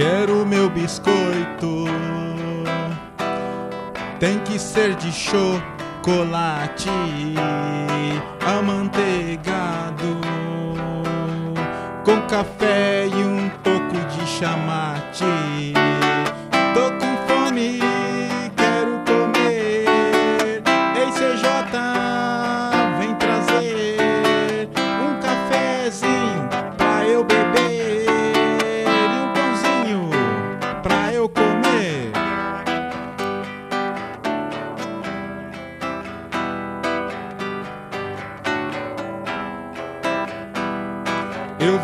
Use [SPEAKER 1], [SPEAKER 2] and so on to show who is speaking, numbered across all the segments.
[SPEAKER 1] Quero meu biscoito. Tem que ser de chocolate amanteigado com café e um pouco de chamate.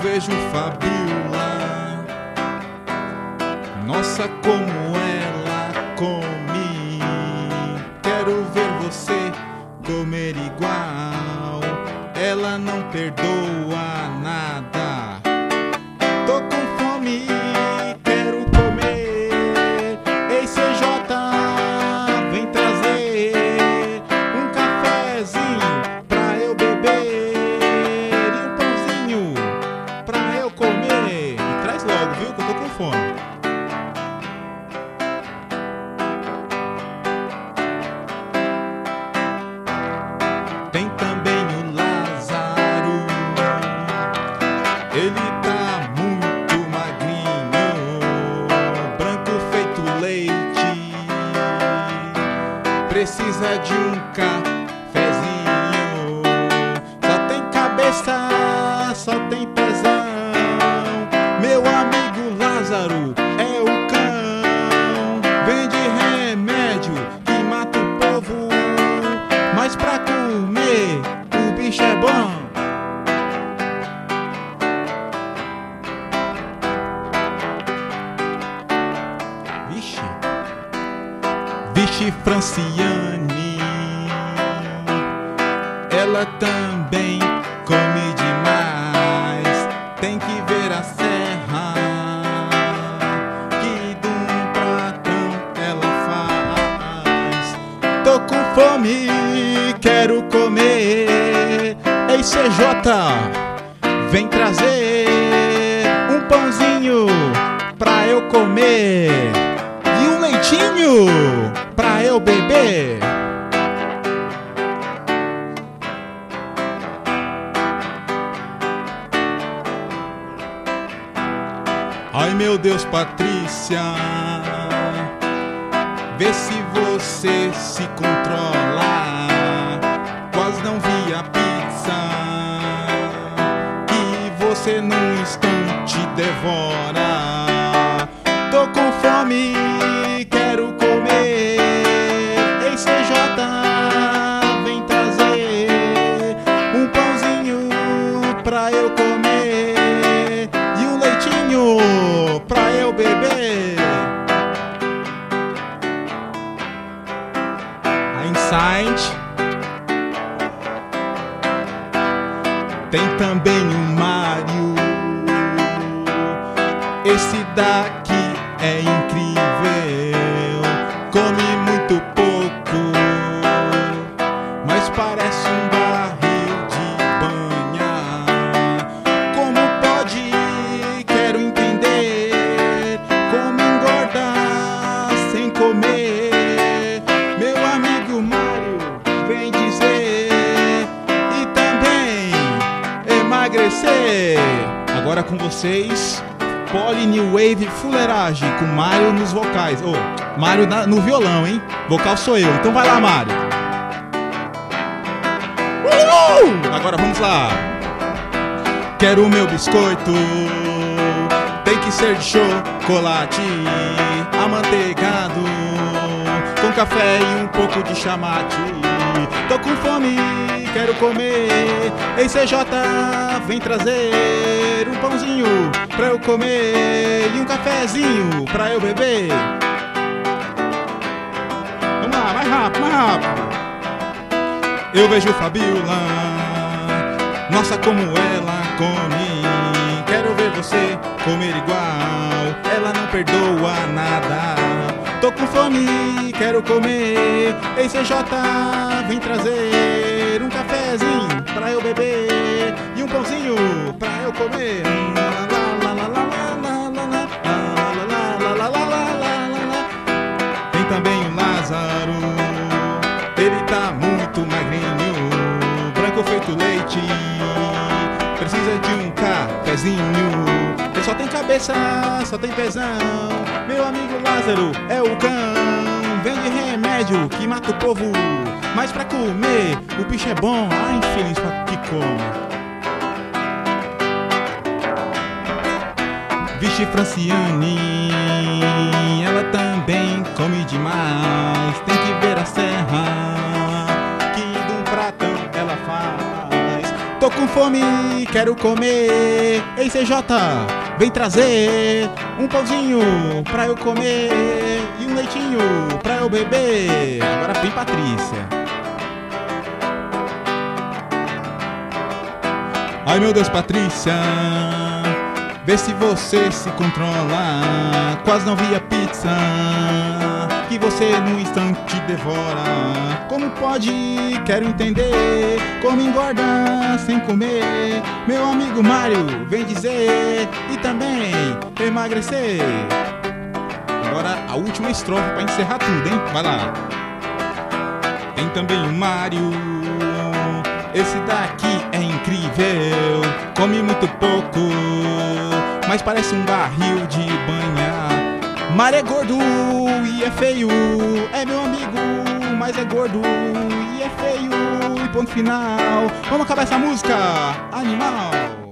[SPEAKER 1] Vejo Fabiola, nossa, como ela come. Quero ver você comer igual. Ela não perdoa nada. Precisa de um cafezinho. Só tem cabeça, só tem pezão. Meu amigo Lázaro Franciane. Ela também come demais. Tem que ver a serra que de um pratão ela faz. Tô com fome, quero comer. Ei, CJ, vem trazer um pãozinho pra eu comer leitinho pra eu beber. Ai meu Deus, Patrícia, vê se você se controla. Quase não vi a pizza que você num instante devora. Tô com fome, Insight tem também o Mario. Esse daqui é incrível, emagrecer. Agora com vocês, Poly New Wave Fuleiragem com Mário nos vocais. Ô, Mário na- no violão, hein? Vocal sou eu. Então vai lá, Mário. Uhul! Agora vamos lá. Quero o meu biscoito. Tem que ser de chocolate amanteigado café e um pouco de chamate. Tô com fome, quero comer. Ei CJ, vem trazer um pãozinho pra eu comer e um cafezinho pra eu beber. Vamos lá, mais rápido, mais rápido. Eu vejo Fabiola, nossa como ela come. Quero ver você comer igual, ela não perdoa nada. Tô com fome, quero comer. Ei, CJ, vem trazer um cafezinho pra eu beber e um pãozinho pra eu comer. Tem também o Lázaro, ele tá muito magrinho, branco feito leite, precisa de um cafezinho. Ele só tem cabeça, só tem pesão, meu amigo Lázaro é o cão. Vende remédio que mata o povo. Mas pra comer, o bicho é bom. Ai, infeliz pra que come. Vixe Franciane, ela também come demais. Tem que ver a serra que de um pratão ela faz. Tô com fome, quero comer. Ei CJ, vem trazer um pãozinho pra eu comer e um leitinho pra eu beber. Agora vem Patrícia. Ai meu Deus, Patrícia. Vê se você se controla. Quase não via pizza que você num instante devora. Como pode? Quero entender. Como engorda sem comer? Meu amigo Mário vem dizer e também emagrecer. Agora a última estrofe pra encerrar tudo, hein? Vai lá. Tem também o Mário. Esse daqui é incrível. Come muito pouco mas parece um barril de banha. Mar é gordo e é feio, é meu amigo, mas é gordo e é feio. E ponto final. Vamos acabar essa música, animal.